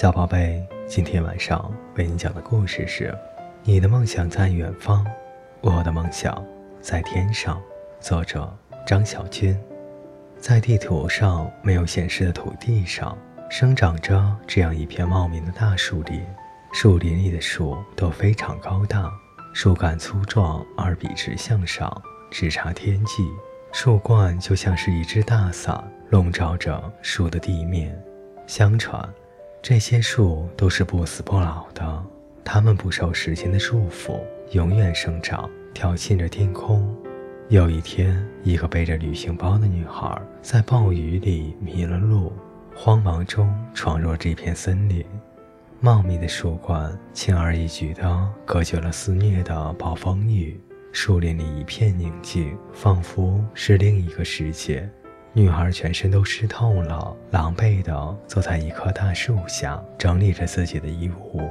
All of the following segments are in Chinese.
小宝贝，今天晚上为你讲的故事是：你的梦想在远方，我的梦想在天上。作者张小军。在地图上没有显示的土地上，生长着这样一片茂密的大树林。树林里的树都非常高大，树干粗壮而笔直向上，直插天际。树冠就像是一只大伞，笼罩着树的地面。相传。这些树都是不死不老的，它们不受时间的束缚，永远生长，挑衅着天空。有一天，一个背着旅行包的女孩在暴雨里迷了路，慌忙中闯入这片森林。茂密的树冠轻而易举地隔绝了肆虐的暴风雨，树林里一片宁静，仿佛是另一个世界。女孩全身都湿透了，狼狈地坐在一棵大树下，整理着自己的衣物。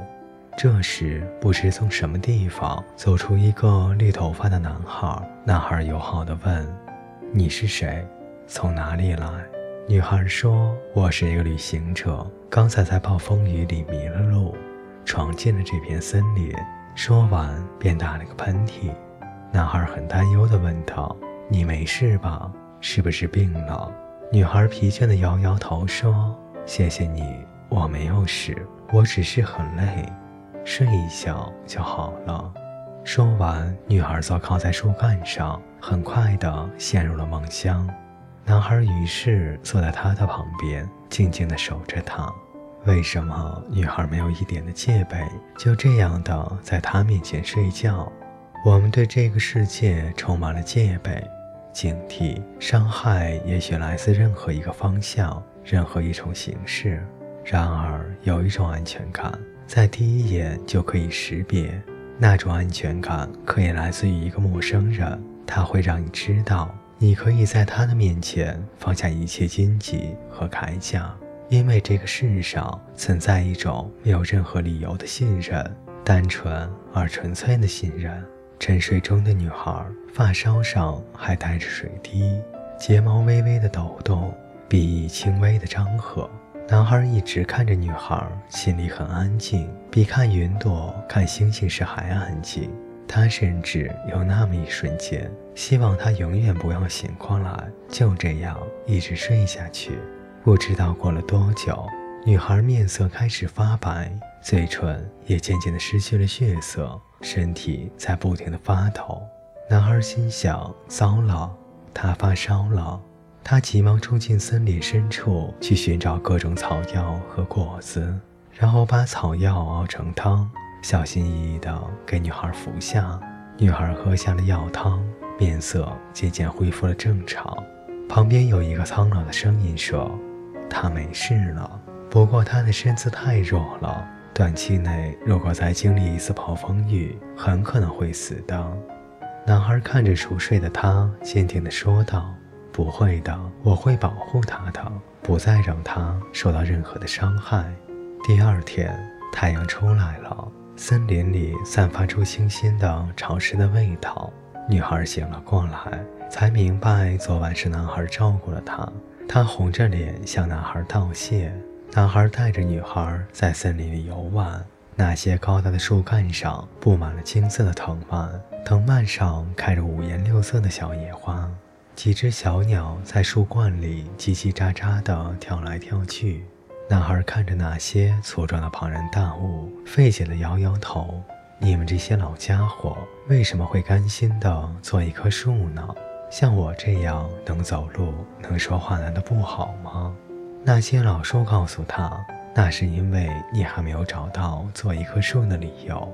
这时，不知从什么地方走出一个绿头发的男孩。男孩友好地问：“你是谁？从哪里来？”女孩说：“我是一个旅行者，刚才在暴风雨里迷了路，闯进了这片森林。”说完，便打了个喷嚏。男孩很担忧地问道：“你没事吧？”是不是病了？女孩疲倦地摇摇头说：“谢谢你，我没有事，我只是很累，睡一觉就好了。”说完，女孩坐靠在树干上，很快地陷入了梦乡。男孩于是坐在她的旁边，静静地守着她。为什么女孩没有一点的戒备，就这样的在他面前睡觉？我们对这个世界充满了戒备。警惕伤害，也许来自任何一个方向，任何一种形式。然而，有一种安全感，在第一眼就可以识别。那种安全感可以来自于一个陌生人，他会让你知道，你可以在他的面前放下一切荆棘和铠甲，因为这个世上存在一种没有任何理由的信任，单纯而纯粹的信任。沉睡中的女孩，发梢上还带着水滴，睫毛微微的抖动，鼻翼轻微的张合。男孩一直看着女孩，心里很安静，比看云朵、看星星时还安静。他甚至有那么一瞬间，希望她永远不要醒过来，就这样一直睡下去。不知道过了多久，女孩面色开始发白，嘴唇也渐渐的失去了血色。身体在不停的发抖，男孩心想：糟了，他发烧了。他急忙冲进森林深处去寻找各种草药和果子，然后把草药熬成汤，小心翼翼地给女孩服下。女孩喝下了药汤，面色渐渐恢复了正常。旁边有一个苍老的声音说：“他没事了，不过他的身子太弱了。”短期内，如果再经历一次暴风雨，很可能会死的。男孩看着熟睡的他，坚定地说道：“不会的，我会保护他的，不再让他受到任何的伤害。”第二天，太阳出来了，森林里散发出清新的、潮湿的味道。女孩醒了过来，才明白昨晚是男孩照顾了她。她红着脸向男孩道谢。男孩带着女孩在森林里游玩，那些高大的树干上布满了金色的藤蔓，藤蔓上开着五颜六色的小野花。几只小鸟在树冠里叽叽喳喳地跳来跳去。男孩看着那些粗壮的庞然大物，费解地摇摇头：“你们这些老家伙为什么会甘心地做一棵树呢？像我这样能走路、能说话，难道不好吗？”那些老树告诉他：“那是因为你还没有找到做一棵树的理由。”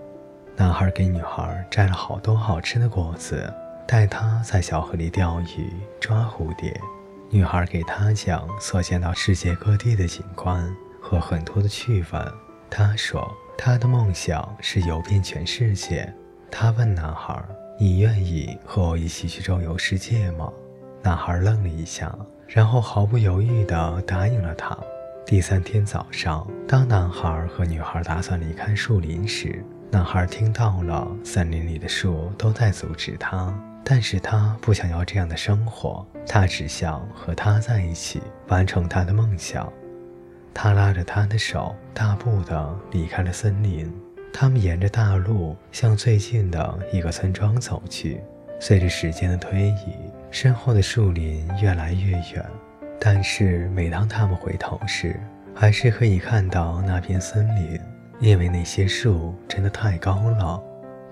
男孩给女孩摘了好多好吃的果子，带她在小河里钓鱼、抓蝴蝶。女孩给他讲所见到世界各地的景观和很多的趣闻。他说：“他的梦想是游遍全世界。”他问男孩：“你愿意和我一起去周游世界吗？”男孩愣了一下。然后毫不犹豫地答应了他。第三天早上，当男孩和女孩打算离开树林时，男孩听到了森林里的树都在阻止他，但是他不想要这样的生活，他只想和她在一起，完成他的梦想。他拉着她的手，大步地离开了森林。他们沿着大路向最近的一个村庄走去。随着时间的推移，身后的树林越来越远，但是每当他们回头时，还是可以看到那片森林，因为那些树真的太高了。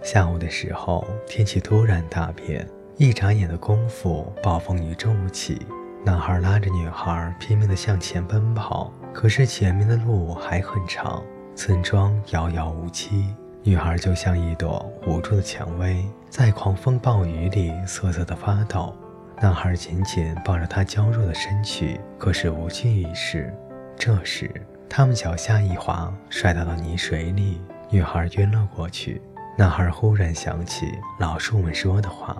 下午的时候，天气突然大变，一眨眼的功夫，暴风雨骤起。男孩拉着女孩拼命地向前奔跑，可是前面的路还很长，村庄遥遥无期。女孩就像一朵无助的蔷薇，在狂风暴雨里瑟瑟地发抖。男孩紧紧抱着她娇弱的身躯，可是无济于事。这时，他们脚下一滑，摔倒到泥水里，女孩晕了过去。男孩忽然想起老树们说的话：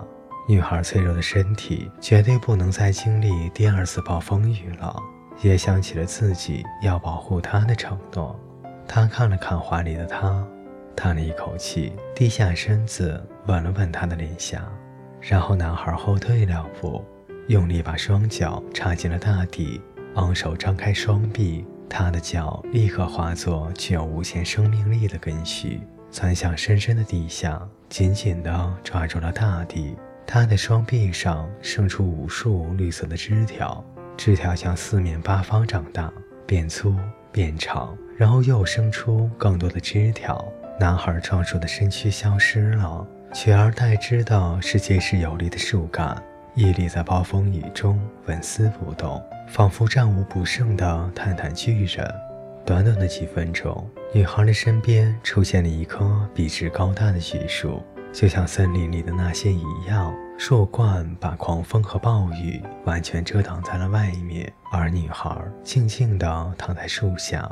女孩脆弱的身体绝对不能再经历第二次暴风雨了。也想起了自己要保护她的承诺。他看了看怀里的她。叹了一口气，低下身子吻了吻她的脸颊，然后男孩后退两步，用力把双脚插进了大地，昂首张开双臂，他的脚立刻化作具有无限生命力的根须，钻向深深的地下，紧紧地抓住了大地。他的双臂上生出无数绿色的枝条，枝条向四面八方长大，变粗变长，然后又生出更多的枝条。男孩壮硕的身躯消失了，取而代之的是结实有力的树干，屹立在暴风雨中，纹丝不动，仿佛战无不胜的泰坦巨人。短短的几分钟，女孩的身边出现了一棵笔直高大的巨树，就像森林里的那些一样，树冠把狂风和暴雨完全遮挡在了外面，而女孩静静地躺在树下。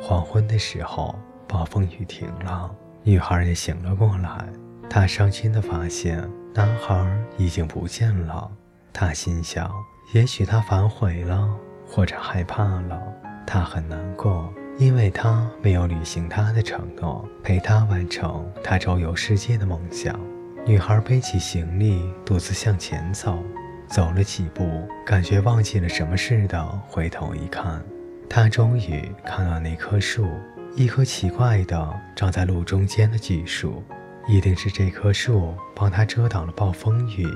黄昏的时候。暴风雨停了，女孩也醒了过来。她伤心地发现男孩已经不见了。她心想，也许他反悔了，或者害怕了。她很难过，因为他没有履行他的承诺，陪她完成他周游世界的梦想。女孩背起行李，独自向前走。走了几步，感觉忘记了什么似的，回头一看，她终于看到那棵树。一棵奇怪的长在路中间的巨树，一定是这棵树帮他遮挡了暴风雨。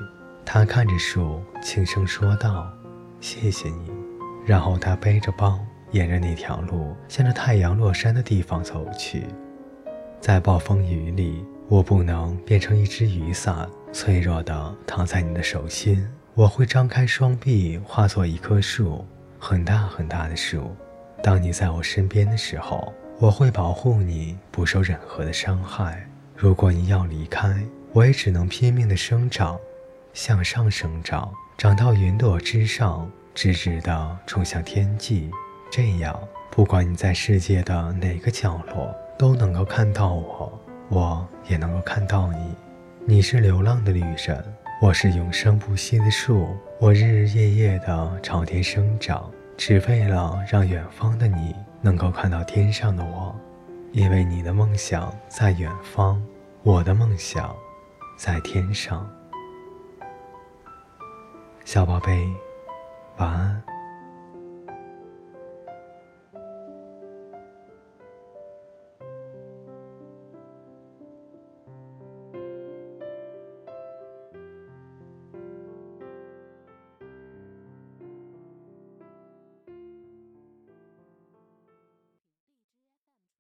他看着树，轻声说道：“谢谢你。”然后他背着包，沿着那条路向着太阳落山的地方走去。在暴风雨里，我不能变成一只雨伞，脆弱地躺在你的手心。我会张开双臂，化作一棵树，很大很大的树。当你在我身边的时候。我会保护你不受任何的伤害。如果你要离开，我也只能拼命的生长，向上生长，长到云朵之上，直直的冲向天际。这样，不管你在世界的哪个角落，都能够看到我，我也能够看到你。你是流浪的旅人，我是永生不息的树。我日日夜夜的朝天生长，只为了让远方的你。能够看到天上的我，因为你的梦想在远方，我的梦想在天上。小宝贝，晚安。